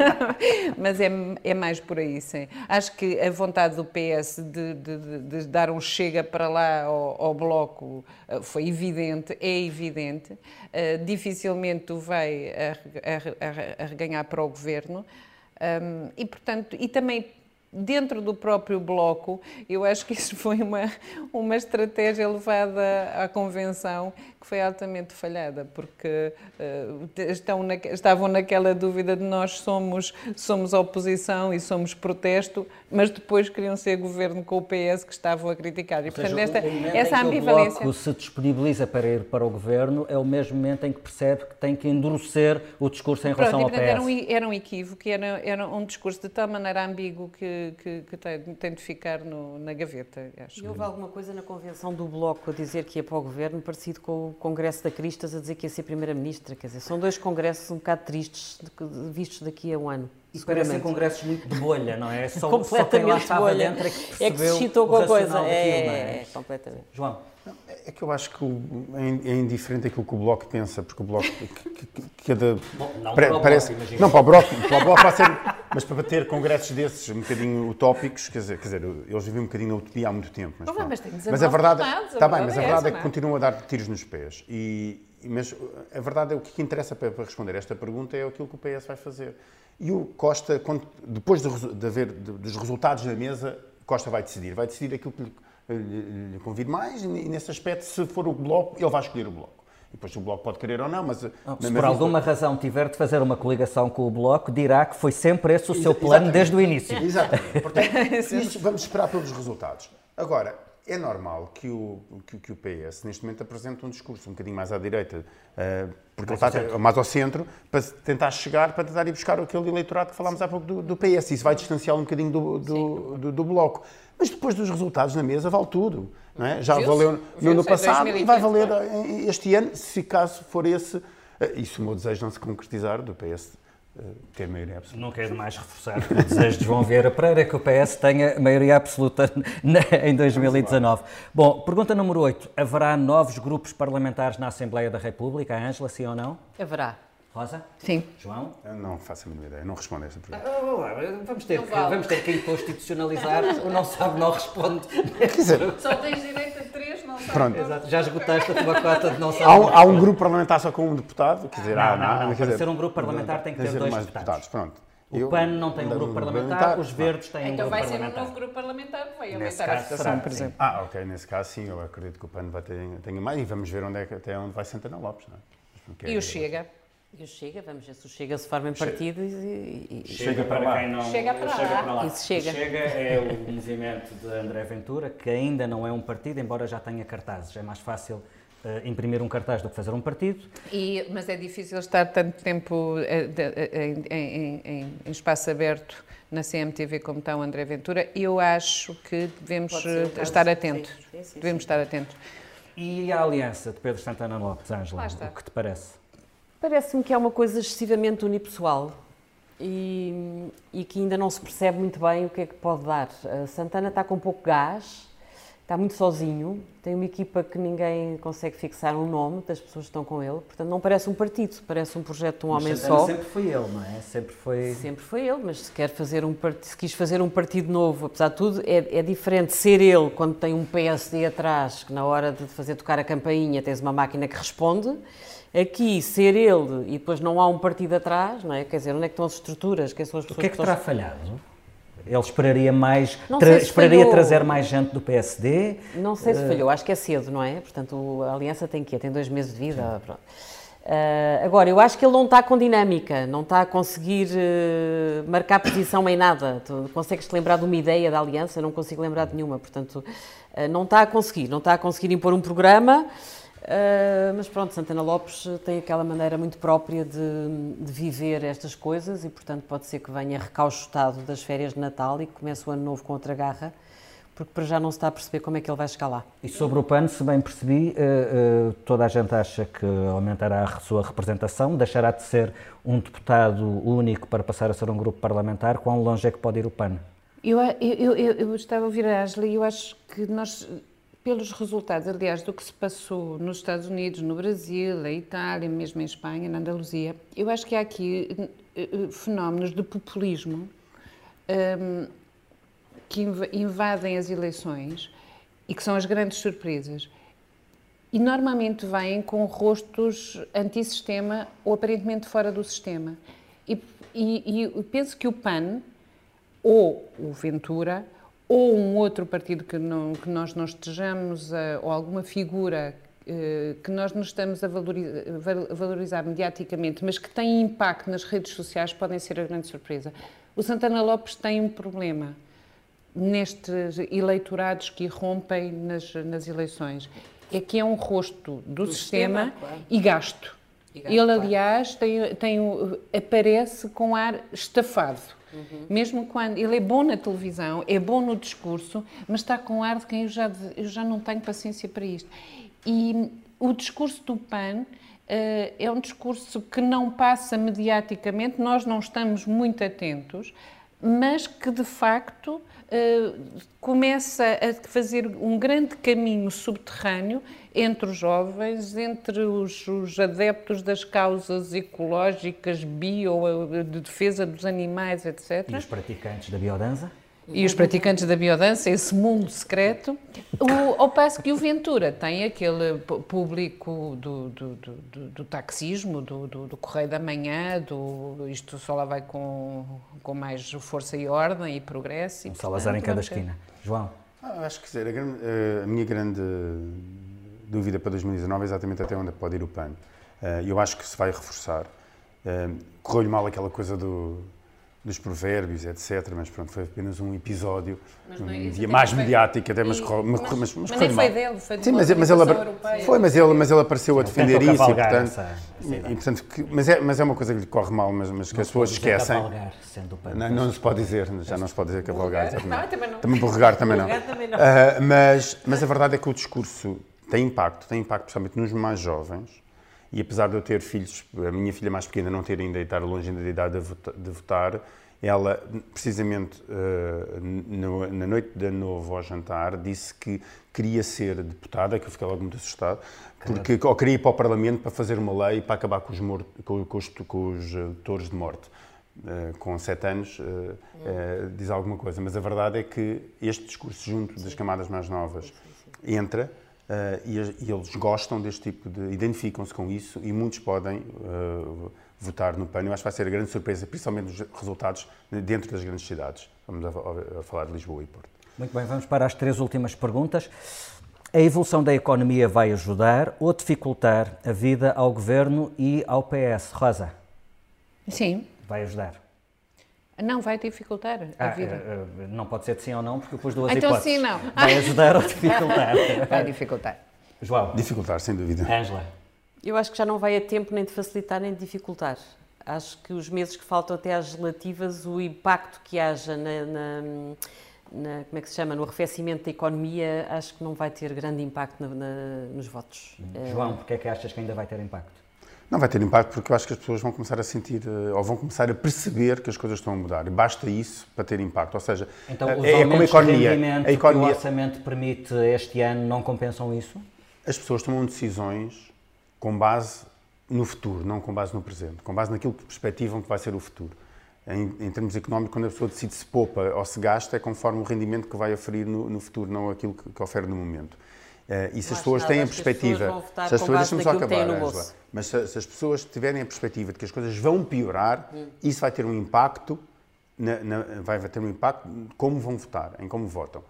S6: mas é, é mais por aí, sim. Acho que a vontade do PS de, de, de, dar um chega para lá ao, ao, Bloco eh, foi evidente, é evidente. Uh, dificilmente vai arreganhar ganhar para o governo. Um, e, portanto, e também dentro do próprio bloco, eu acho que isso foi uma, uma estratégia levada à convenção que foi altamente falhada, porque uh, estão na, estavam naquela dúvida de nós somos, somos oposição e somos protesto, mas depois queriam ser governo com o PS que estavam a criticar.
S1: E, portanto, esta, essa ambivalência. O bloco se disponibiliza para ir para o governo é o mesmo momento em que percebe que tem que endurecer o discurso em Pronto, relação ao PS.
S6: Era um, era um equívoco, era, era um discurso de tal maneira ambíguo que, que, que tem, tem, de ficar no, na gaveta.
S3: Acho. E houve alguma coisa na convenção do Bloco a dizer que ia para o governo parecido com Congresso da Cristas a dizer que ia ser Primeira-Ministra. Quer dizer, são dois congressos um bocado tristes vistos daqui a um ano.
S1: E parecem congressos muito de bolha, não é? Só, completamente só quem lá bolha. dentro é que percebeu é que se
S3: citou com a coisa.
S1: É,
S3: é, é, completamente.
S1: João.
S4: É que eu acho que é, é indiferente aquilo que o Bloco pensa, porque o Bloco. Cada,
S1: Bom, não para, parece,
S4: bloco, Não, para o Bloco, para o bloco vai ser. Mas para ter congressos desses um bocadinho utópicos, quer dizer, quer dizer eles vivem um bocadinho na utopia há muito tempo. Mas,
S6: oh, mas,
S4: mas a verdade. Está bem, mas a verdade é, que continuam a dar tiros nos pés. E, mas a verdade é o que interessa para, responder esta pergunta é aquilo que o PS vai fazer. E o Costa, depois de, de haver de, dos resultados na mesa, Costa vai decidir. Vai decidir aquilo que lhe lhe, lhe mais e, nesse aspecto, se for o Bloco, ele vai escolher o Bloco. E depois o Bloco pode querer ou não, mas...
S1: Não, se por alguma razão tiver de fazer uma coligação com o Bloco, dirá que foi sempre esse o seu plano desde o início.
S4: Exatamente. Portanto, vamos esperar pelos resultados. Agora, é normal que o, que, que, o PS, neste momento, apresente um discurso um bocadinho mais à direita, uh, porque mais ele está mais ao centro, para tentar chegar, para tentar ir buscar aquele eleitorado que falámos há pouco do, do PS. Isso vai distanciá-lo um bocadinho do, do, do, do Bloco. Mas depois dos resultados na mesa vale tudo. Não é? Já valeu no ano passado e vai valer este ano, se caso for esse. Eh, e se o meu desejo não se concretizar, do PS eh, ter maioria absoluta.
S1: Não quero mais reforçar o desejo de João Vieira Pereira que o PS tenha maioria absoluta em 2019. Bom, pergunta número 8. Haverá novos grupos parlamentares na Assembleia da República, Ângela, sim ou não?
S3: Haverá.
S1: Rosa?
S6: Sim.
S1: João?
S4: Eu não faço a mínima ideia, não respondo a esta pergunta.
S1: Ah, vamos, ter que, vamos ter que institucionalizar. o não sabe, não responde.
S6: Quer dizer, só tens direito a três, não sabe.
S1: Pronto. Exato. Já esgotaste a tua cota de não sabe.
S4: Há um, há um grupo parlamentar só com um deputado? Quer dizer,
S1: não, não, não, não, Para dizer, ser um grupo parlamentar tem que ter dois deputados. deputados.
S4: Pronto.
S1: O Eu, PAN não tem um grupo parlamentar, os Verdes têm
S6: então
S1: um grupo
S6: parlamentar. Então vai ser um novo grupo parlamentar, vai aumentar a votação, por exemplo. Ah,
S4: ok, nesse caso sim, eu acredito que o PAN vai ter, tenha mais e vamos ver onde é, até onde vai Santana Lopes. Não
S6: é? E o Chega?
S3: E o Chega, vamos ver se o Chega se forma em partido e,
S1: e, Chega, para lá. quem não...
S6: Chega para chega lá. Para lá.
S3: Isso chega.
S1: O Chega é o movimento de André Ventura, que ainda não é um partido, embora já tenha cartazes. É mais fácil uh, imprimir um cartaz do que fazer um partido.
S6: E, mas é difícil estar tanto tempo de, uh, em, em, em, em, espaço aberto na CMTV como está o André Ventura. Eu acho que devemos estar atentos. Sim, sim, sim, devemos estar atentos.
S1: E a aliança de Pedro Santana Lopes, Ângela, o que te parece?
S3: Parece-me que é uma coisa excessivamente unipessoal e, e, que ainda não se percebe muito bem o que é que pode dar. A Santana está com pouco gás está muito sozinho, tem uma equipa que ninguém consegue fixar um nome das pessoas que estão com ele, portanto não parece um partido, parece um projeto de um
S1: mas
S3: homem
S1: Santana
S3: só.
S1: sempre foi ele, não é? Sempre foi...
S3: Sempre foi ele, mas se quer fazer um se quis fazer um partido novo, apesar de tudo, é, é diferente ser ele quando tem um PSD atrás, que na hora de fazer tocar a campainha tens uma máquina que responde, aqui ser ele e depois não há um partido atrás, não é? Quer dizer, onde é que estão as estruturas? Quem são as
S1: O
S3: pessoas
S1: que é que
S3: estão-
S1: terá falhado? Ele esperaria mais, tra-
S3: se
S1: esperaria
S3: falhou.
S1: trazer mais gente do PSD?
S3: Não sei
S1: Eh,
S3: se falhou, acho que é cedo, não é? Portanto, a aliança tem que Tem dois meses de vida. pronto. Ah, agora, eu acho que ele não está com dinâmica, não está a conseguir eh, marcar posição em nada. Tu consegues-te lembrar de uma ideia da aliança? Não consigo lembrar de nenhuma. Portanto, ah, não está a conseguir. Não está a conseguir impor um programa. Ah, mas pronto, Santana Lopes tem aquela maneira muito própria de, de viver estas coisas e, portanto, pode ser que venha recauchutado das férias de Natal e que comece o ano novo com outra garra, porque para já não se está a perceber como é que ele vai chegar lá.
S1: E sobre o PAN, se bem percebi, eh, eh, toda a gente acha que aumentará a sua representação, deixará de ser um deputado único para passar a ser um grupo parlamentar. Quão longe é que pode ir o PAN?
S6: Eu, eu, eu, eu estava a ouvir a Ashley e eu acho que nós, pelos resultados, aliás, do que se passou nos Estados Unidos, no Brasil, na Itália, mesmo em Espanha, na Andaluzia, eu acho que há aqui eh, eh, fenómenos de populismo hum, que inv- invadem as eleições e que são as grandes surpresas. E normalmente vêm com rostos antissistema ou aparentemente fora do sistema. E, e, e penso que o PAN, ou o Ventura, ou um outro partido que, não, que nós não estejamos, a, ou alguma figura eh, que nós não estamos a valorizar, valorizar mediaticamente, mas que tem impacto nas redes sociais, podem ser a grande surpresa. O Santana Lopes tem um problema nestes eleitorados que irrompem nas, nas eleições. É que é um rosto do, sistema,
S3: sistema, claro.
S6: e gasto.
S3: E gasto,
S6: Ele,
S3: claro.
S6: aliás, tem, tem, o- aparece com ar estafado.
S3: Uhum.
S6: Mesmo quando ele é bom na televisão, é bom no discurso, mas está com ar de quem eu já, eu já não tenho paciência para isto. E o discurso do PAN eh, é um discurso que não passa mediaticamente, nós não estamos muito atentos, mas que de facto eh, começa a fazer um grande caminho subterrâneo entre os jovens, entre os, os adeptos das causas ecológicas, bio, de defesa dos animais, etc.
S1: E os praticantes da biodança?
S6: E os praticantes da biodança, esse mundo secreto, o, ao passo que o Ventura tem aquele público do, do, do, do- do taxismo, do, do, do Correio da Manhã, do isto só lá vai com, com mais força e ordem e progresso. E,
S1: Um Salazar em
S6: portanto,
S1: cada esquina. João,
S4: Ah, acho que a, grande- eh, a minha grande dúvida para 2019 é exatamente até onde pode ir o PAN. Eh, Eu acho que se vai reforçar. Eh, Correu-lhe mal aquela coisa do- dos provérbios, etc. Mas pronto, foi apenas um episódio
S6: Mas não é
S4: um mais
S6: foi-
S4: mediático, até, mas,
S6: E-
S4: correu- mas,
S6: mas-
S4: mas,
S6: nem foi
S4: mal.
S6: dele, foi de
S4: Sim, mas, mas ele,
S6: europeia.
S4: foi, mas ele, mas ele apareceu a defender isso e, portanto,
S1: essa-
S4: e, portanto que- mas, é, mas é uma coisa que lhe corre mal, mas, mas que as pessoas esquecem.
S1: cavalgar, sendo.
S4: Não, não se pode dizer, já não se pode dizer cavalgar.
S6: Não, também não.
S4: Também borregar também não.
S3: Também não.
S4: Ah, mas, mas a verdade é que o discurso tem impacto, tem impacto principalmente nos mais jovens. E apesar de eu ter filhos, a minha filha mais pequena não ter ainda, estar longe ainda da idade de vota- de votar, ela, precisamente no- na noite de ano novo ao jantar, disse que queria ser deputada, que eu fiquei logo muito assustado, porque ou queria ir para o Parlamento para fazer uma lei para acabar com os, mor- com, com os, com os ah, touros de morte. Uh, com sete anos, uh, diz alguma coisa. Mas a verdade é que este discurso junto das camadas mais novas entra uh, e, e eles gostam deste tipo de... identificam-se com isso e muitos podem uh, votar no PAN. Eu acho que vai ser a grande surpresa, principalmente os resultados dentro das grandes cidades. Vamos a- a falar de Lisboa e Porto.
S1: Muito bem, vamos para as três últimas perguntas. A evolução da economia vai ajudar ou dificultar a vida ao Governo e ao PS? Rosa,
S6: Sim.
S1: vai ajudar.
S6: Não, vai dificultar a
S1: Ah,
S6: vida.
S1: eh, eh, não pode ser de sim ou não, porque pus duas
S6: Então
S1: hipóteses.
S6: sim, não.
S1: Vai ajudar ou dificultar?
S6: Vai dificultar.
S1: João,
S4: Dificultar, sem dúvida.
S1: Ângela,
S3: Eu acho que já não vai a tempo nem de facilitar nem de dificultar. Acho que os meses que faltam até às relativas, o impacto que haja na, na- na- como é que se chama, no arrefecimento da economia, acho que não vai ter grande impacto na- na- nos votos.
S1: João, porque é que achas que ainda vai ter impacto?
S4: Não vai ter impacto porque eu acho que as pessoas vão começar a sentir, eh, ou vão começar a perceber que as coisas estão a mudar. E basta isso para ter impacto. Ou seja,
S1: então,
S4: é,
S1: os
S4: é como a economia.
S1: a economia... que o orçamento permite este ano não compensam isso?
S4: As pessoas tomam decisões com base no futuro, não com base no presente. Com base naquilo que perspectivam que vai ser o futuro. Em, em termos económicos, quando a pessoa decide se poupa ou se gasta, é conforme o rendimento que vai oferir no, no futuro, não aquilo que, que ofere no momento. Uh, e se as pessoas têm a perspectiva.
S3: Se as pessoas, deixa-me só acabar, Angela,
S4: mas se, se, as pessoas tiverem a perspectiva de que as coisas vão piorar, hum. isso vai ter um impacto, na, na, vai ter um impacto como vão votar, em como votam.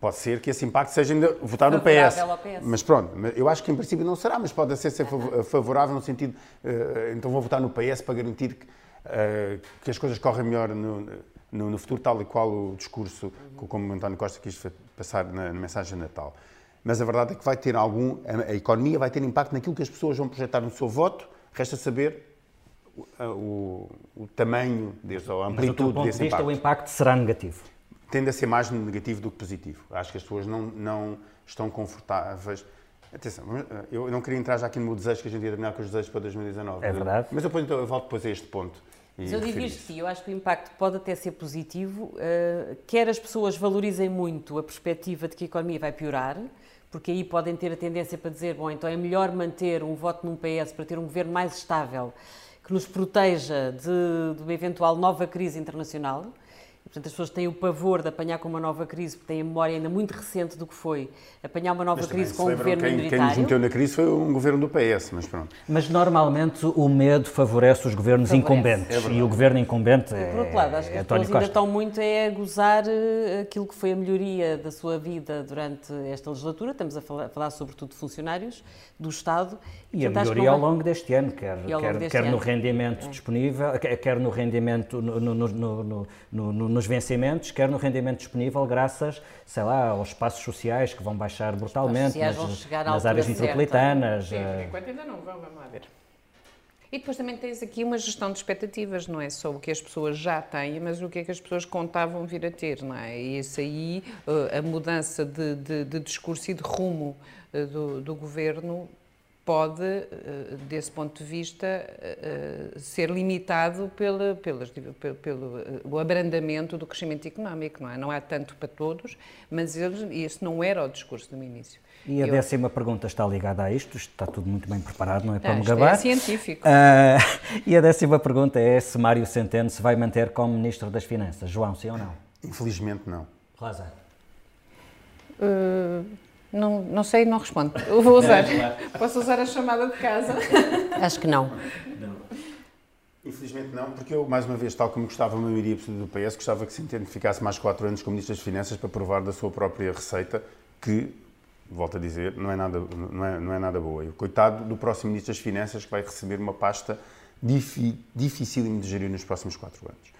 S4: Pode ser que esse impacto seja ainda votar no PS. PS. Mas pronto, eu acho que em princípio não será, mas pode ser, ser favorável no sentido, uh, então vou votar no PS para garantir que, uh, que as coisas correm melhor no, no, no, futuro, tal e qual o discurso, uhum. como António Costa quis passar na, na mensagem de Natal mas a verdade é que vai ter algum, a, economia vai ter impacto naquilo que as pessoas vão projetar no seu voto, resta saber o, o, o tamanho desse, ou a amplitude mas, do
S1: desse
S4: de vista,
S1: impacto. o impacto será negativo?
S4: Tende a ser mais negativo do que positivo. Acho que as pessoas não, não estão confortáveis. Atenção, eu não queria entrar já aqui no meu desejo que a gente ia terminar com os desejos para 2019.
S1: É verdade.
S4: Mas eu, eu volto depois a este ponto.
S3: Mas eu digo isto, eu acho que o impacto pode até ser positivo, uh, quer as pessoas valorizem muito a perspectiva de que a economia vai piorar, porque aí podem ter a tendência para dizer, bom, então é melhor manter um voto num PS para ter um governo mais estável, que nos proteja de, de uma eventual nova crise internacional, Portanto, as pessoas têm o pavor de apanhar com uma nova crise, porque têm a memória ainda muito recente do que foi apanhar uma nova crise com um governo
S4: quem,
S3: minoritário.
S4: Quem nos meteu na crise foi um governo do PS, mas pronto.
S1: Mas normalmente o medo favorece os governos favorece. incumbentes é e o governo incumbente é,
S3: Por outro lado, acho que é as pessoas ainda estão muito a gozar eh, aquilo que foi a melhoria da sua vida durante esta legislatura. Estamos a falar, a falar sobretudo de funcionários do Estado.
S1: E a melhoria ao longo deste ano, quer, quer, deste quer ano. no rendimento é. disponível, quer no rendimento no, no, no, nos vencimentos, quer no rendimento disponível, graças, sei lá, aos espaços sociais que vão baixar brutalmente nas, nas áreas metropolitanas.
S6: Sim, por eh, enquanto ainda não vão, vamos lá ver. E depois também tens aqui uma gestão de expectativas, não é só o que as pessoas já têm, mas o que é que as pessoas contavam vir a ter, não é? E isso aí, eh, a mudança de, de, de discurso e de rumo eh, do, do governo pode, eh, desse ponto de vista, eh, ser limitado pelo, pelo abrandamento do crescimento económico, não é? Não há tanto para todos, mas eles, esse não era o discurso do início.
S1: E a Eu... décima pergunta está ligada a isto, está tudo muito bem preparado, não é para ah, me gabar.
S6: é científico.
S1: Uh, e a décima pergunta é se Mário Centeno se vai manter como Ministro das Finanças. João, sim ou não?
S4: Infelizmente não.
S1: Rosa?
S6: Uh... Não, não sei, não respondo. Eu vou usar. Posso usar a chamada de casa?
S3: Acho que não.
S4: não. Infelizmente não, porque eu, mais uma vez, tal como gostava a maioria do PS, gostava que se ficasse mais quatro anos como Ministro das Finanças para provar da sua própria receita, que, volto a dizer, não é nada, não é, não é nada boa. E o coitado do próximo Ministro das Finanças que vai receber uma pasta difícil de gerir nos próximos quatro anos.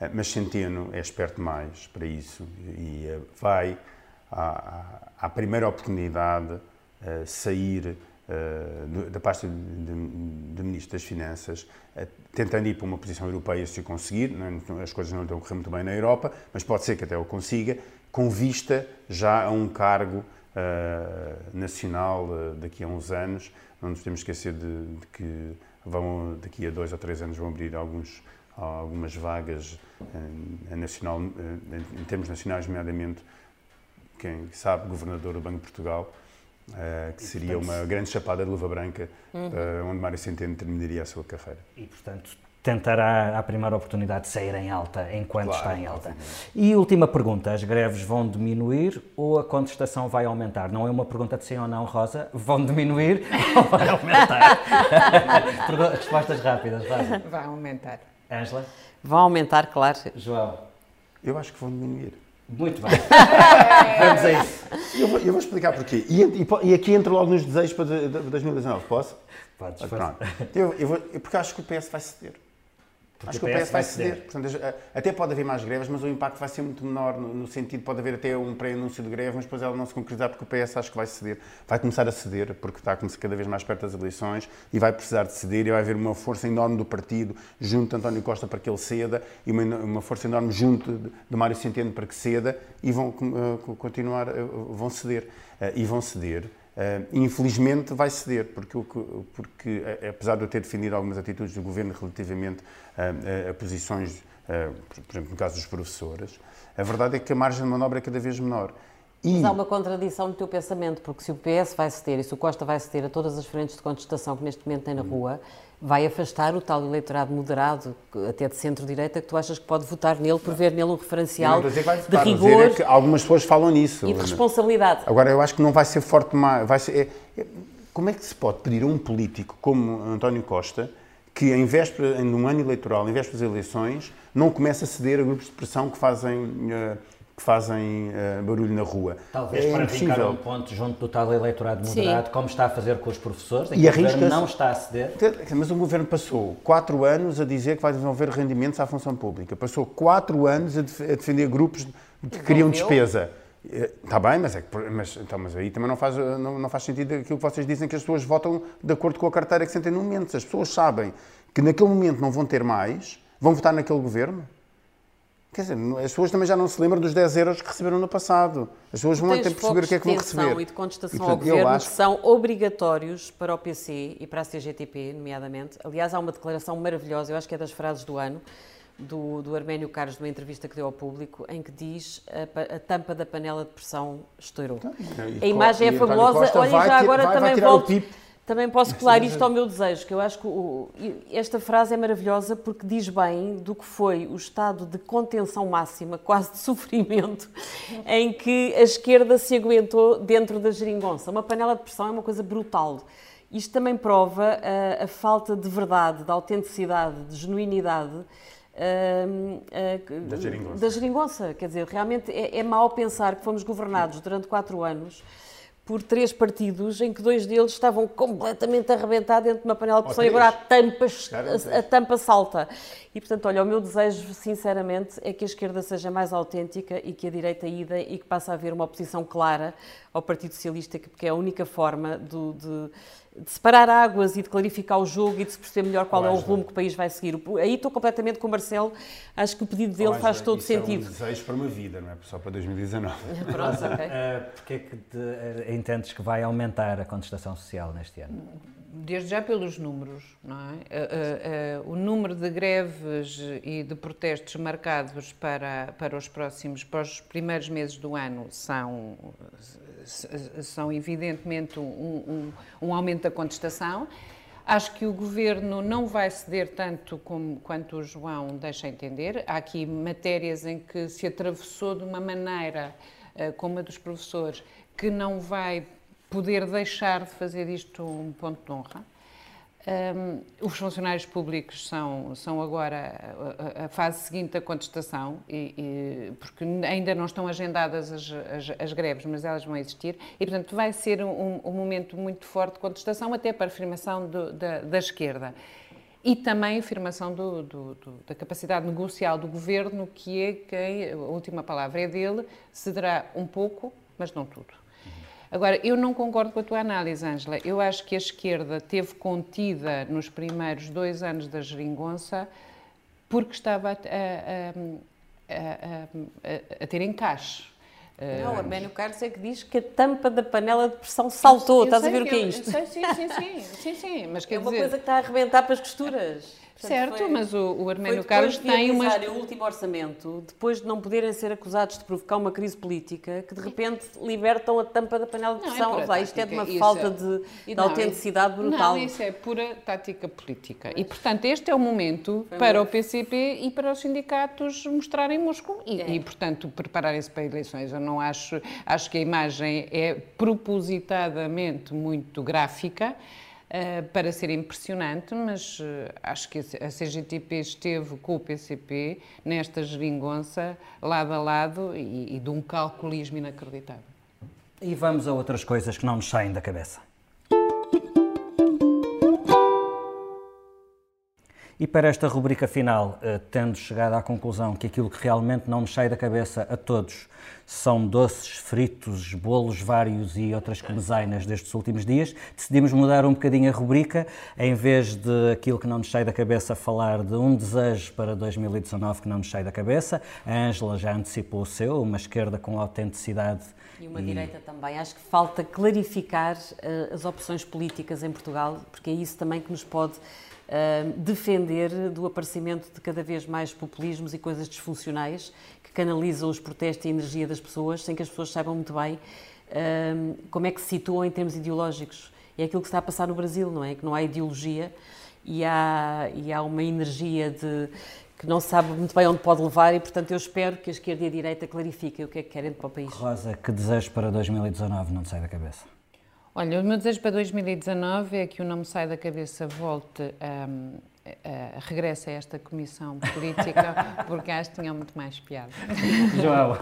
S4: Eh, mas Centeno é esperto mais para isso e eh, vai à, à primeira oportunidade uh, sair uh, da pasta de, de, de, Ministro das Finanças, uh, tentando ir para uma posição europeia se o conseguir. Não, as coisas não estão a correr muito bem na Europa, mas pode ser que até o consiga, com vista já a um cargo nacional daqui a uns anos. Não nos de esquecer de, de que vão, daqui a dois ou três anos vão abrir alguns algumas vagas em, nacional, em termos nacionais, nomeadamente quem sabe, governador do Banco de Portugal, uh, que e, seria portanto, uma grande chapada de luva branca, uhum. uh, onde Mário Centeno terminaria a sua carreira.
S1: E, portanto, tentará a primeira oportunidade de sair em alta enquanto claro, está em alta. E última pergunta, as greves vão diminuir ou a contestação vai aumentar? Não é uma pergunta de sim ou não, Rosa, vão diminuir ou vai aumentar? Respostas rápidas, vai.
S6: Vai aumentar.
S1: Ângela?
S3: Vão aumentar, claro.
S1: João?
S4: Eu acho que vão diminuir.
S1: Muito bem. Vamos a isso.
S4: Eu vou, eu vou explicar porquê. E, e, e, aqui entro logo nos desejos para 2019, posso?
S1: Podes,
S4: Pronto. Eu, eu vou, porque acho que o PS vai ceder. Porque Acho que o PS, vai ceder. Portanto, até pode haver mais greves, mas o impacto vai ser muito menor, no, no sentido, pode haver até um pré-anúncio de greve, mas depois ela não se concretizar, porque o PS acho que vai ceder. Vai começar a ceder, porque está a começar cada vez mais perto das eleições, e vai precisar de ceder, e vai haver uma força enorme do partido junto de António Costa para que ele ceda, e uma, uma força enorme junto de, de Mário Centeno para que ceda, e vão uh, continuar, uh, vão ceder. Uh, e vão ceder infelizmente vai ceder, porque, porque apesar de eu ter defendido algumas atitudes do governo relativamente a, a posições, uh, por exemplo, no caso dos professores, a verdade é que a margem de manobra é cada vez menor.
S3: E... Mas há uma contradição no teu pensamento, porque se o PS vai ceder e se o Costa vai ceder a todas as frentes de contestação que neste momento tem na rua, vai afastar o tal eleitorado moderado, até de centro-direita, que tu achas que pode votar nele por ver nele um referencial de rigor. É
S4: algumas pessoas falam nisso.
S3: E de responsabilidade.
S4: Agora, eu acho que não vai ser forte mais. Vai ser, é, é, como é que se pode pedir a um político como António Costa que, em véspera, em um ano eleitoral, em vésperas das eleições, não comece a ceder a grupos de pressão que fazem. Uh, que fazem uh, barulho na rua.
S1: Talvez é para impossível. ficar um ponto junto do tal eleitorado moderado, Sim. como está a fazer com os professores, em e que o governo não está a ceder.
S4: Mas o governo passou quatro anos a dizer que vai desenvolver rendimentos à função pública. Passou quatro anos a, def a defender grupos que queriam despesa. Está bem, mas, é que, mas, então, mas aí também não faz, não, não faz sentido aquilo que vocês dizem que as pessoas votam de acordo com a carteira que sentem no momento. Se as pessoas sabem que naquele momento não vão ter mais, vão votar naquele governo? Quer dizer, as pessoas também já não se lembram dos 10 euros que receberam no passado. As pessoas vão que perceber o que é que vão receber.
S3: e de contestação e, portanto, ao governo acho... que são obrigatórios para o PC e para a CGTP, nomeadamente. Aliás, há uma declaração maravilhosa, eu acho que é das frases do ano, do, do Arménio Carlos, numa entrevista que deu ao público, em que diz a, a tampa da panela de pressão estourou. Então, a imagem é fabulosa. Olha, já agora vai, também vai volto também posso colar isto ao meu desejo, que eu acho que o, esta frase é maravilhosa porque diz bem do que foi o estado de contenção máxima, quase de sofrimento, em que a esquerda se aguentou dentro da geringonça. Uma panela de pressão é uma coisa brutal. Isto também prova a, a falta de verdade, de autenticidade, de genuinidade Uh,
S4: uh, da, geringonça.
S3: da geringonça. Quer dizer, realmente é, é mau pensar que fomos governados durante quatro anos por três partidos em que dois deles estavam completamente arrebentados dentro de uma panela de pressão e agora a tampa, a, a tampa salta. E, portanto, olha, o meu desejo, sinceramente, é que a esquerda seja mais autêntica e que a direita ida e que passe a haver uma oposição clara ao Partido Socialista, porque é a única forma do, de de separar águas e de clarificar o jogo e de se perceber melhor qual é o rumo que o país vai seguir. Aí estou completamente com o Marcelo, acho que o pedido dele faz todo sentido. É um
S4: desejo para uma vida, não é só para 2019.
S3: Pronto, ok.
S1: Uh, Porquê é que te, uh, entendes que vai aumentar a contestação social neste ano?
S6: Desde já pelos números, não é? Uh, o número de greves e de protestos marcados para, para os próximos, para os primeiros meses do ano são são evidentemente um, um, um, aumento da contestação. Acho que o governo não vai ceder tanto como, quanto o João deixa entender. Há aqui matérias em que se atravessou de uma maneira, uh, como a dos professores, que não vai poder deixar de fazer isto um ponto de honra. Um, os funcionários públicos são, são agora a, a, fase seguinte da contestação, e, e, porque ainda não estão agendadas as, as, as, greves, mas elas vão existir, e portanto vai ser um, um momento muito forte de contestação, até para a afirmação do, da, da, esquerda. E também a afirmação do, do, da capacidade negocial do governo, que é quem, a última palavra é dele, cederá um pouco, mas não tudo. Agora, eu não concordo com a tua análise, Ângela. Eu acho que a esquerda teve contida nos primeiros dois anos da geringonça porque estava a, a, a, a ter encaixe.
S3: Não, Arménio Carlos é que diz que a tampa da panela de pressão saltou. Estás a ver o que é isto?
S6: Sim, sim, sim, sim, sim, mas quer
S3: é uma
S6: dizer...
S3: coisa que está a arrebentar para as costuras.
S6: Portanto, certo, foi, mas o, o Arménio Carlos tem uma.
S3: o último orçamento, depois de não poderem ser acusados de provocar uma crise política, que de repente libertam a tampa da panela de pressão. Não, é isto é de uma falta é... de, de não, autenticidade brutal.
S6: Não, isso é pura tática política. E, portanto, este é o momento foi para o PCP e para os sindicatos mostrarem músculo e, é. e portanto, prepararem-se para eleições. Eu não acho. Acho que a imagem é propositadamente muito gráfica. Uh, para ser impressionante, mas uh, acho que a CGTP esteve com o PCP nesta geringonça, lado a lado, e, e de um calculismo inacreditável.
S1: E vamos a outras coisas que não nos saem da cabeça. E para esta rubrica final, eh, tendo chegado à conclusão que aquilo que realmente não nos sai da cabeça a todos são doces, fritos, bolos vários e outras comezainas destes últimos dias, decidimos mudar um bocadinho a rubrica. Em vez de aquilo que não nos sai da cabeça, falar de um desejo para 2019 que não nos sai da cabeça. A Ângela já antecipou o seu, uma esquerda com autenticidade
S3: E uma e... direita também. Acho que falta clarificar uh, as opções políticas em Portugal, porque é isso também que nos pode defender do aparecimento de cada vez mais populismos e coisas disfuncionais que canalizam os protestos e a energia das pessoas sem que as pessoas saibam muito bem como é que se situam em termos ideológicos. É aquilo que está a passar no Brasil, não é? Que não há ideologia e há, e há uma energia de que não sabe muito bem onde pode levar e, portanto, eu espero que a esquerda e a direita clarifiquem o que é que querem para o país.
S1: Rosa, que desejo para 2019 não te sai da cabeça?
S6: Olha, o meu desejo para 2019 é que o Não Me Sai da Cabeça volte a, a, a regresse a esta comissão política, porque acho que tinha muito mais piada.
S1: João.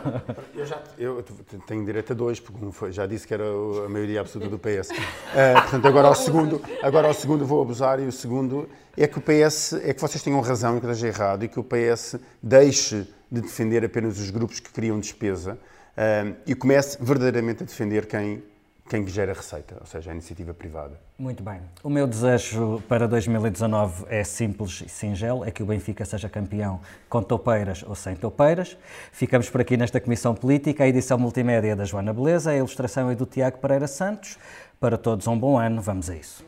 S4: Eu, já, eu tenho direito a dois, porque foi, já disse que era a maioria absoluta do PS. Uh, eh, portanto, agora ao, segundo, agora ao segundo vou abusar, e o segundo é que o PS, é que vocês tenham razão e que esteja errado, e que o PS deixe de defender apenas os grupos que criam despesa uh, e comece verdadeiramente a defender quem quem gera receita, ou seja, a iniciativa privada.
S1: Muito bem. O meu desejo para 2019 é simples e singelo, é que o Benfica seja campeão com toupeiras ou sem toupeiras. Ficamos por aqui nesta Comissão Política, a edição multimédia da Joana Beleza, a ilustração é do Tiago Pereira Santos. Para todos um bom ano, vamos a isso.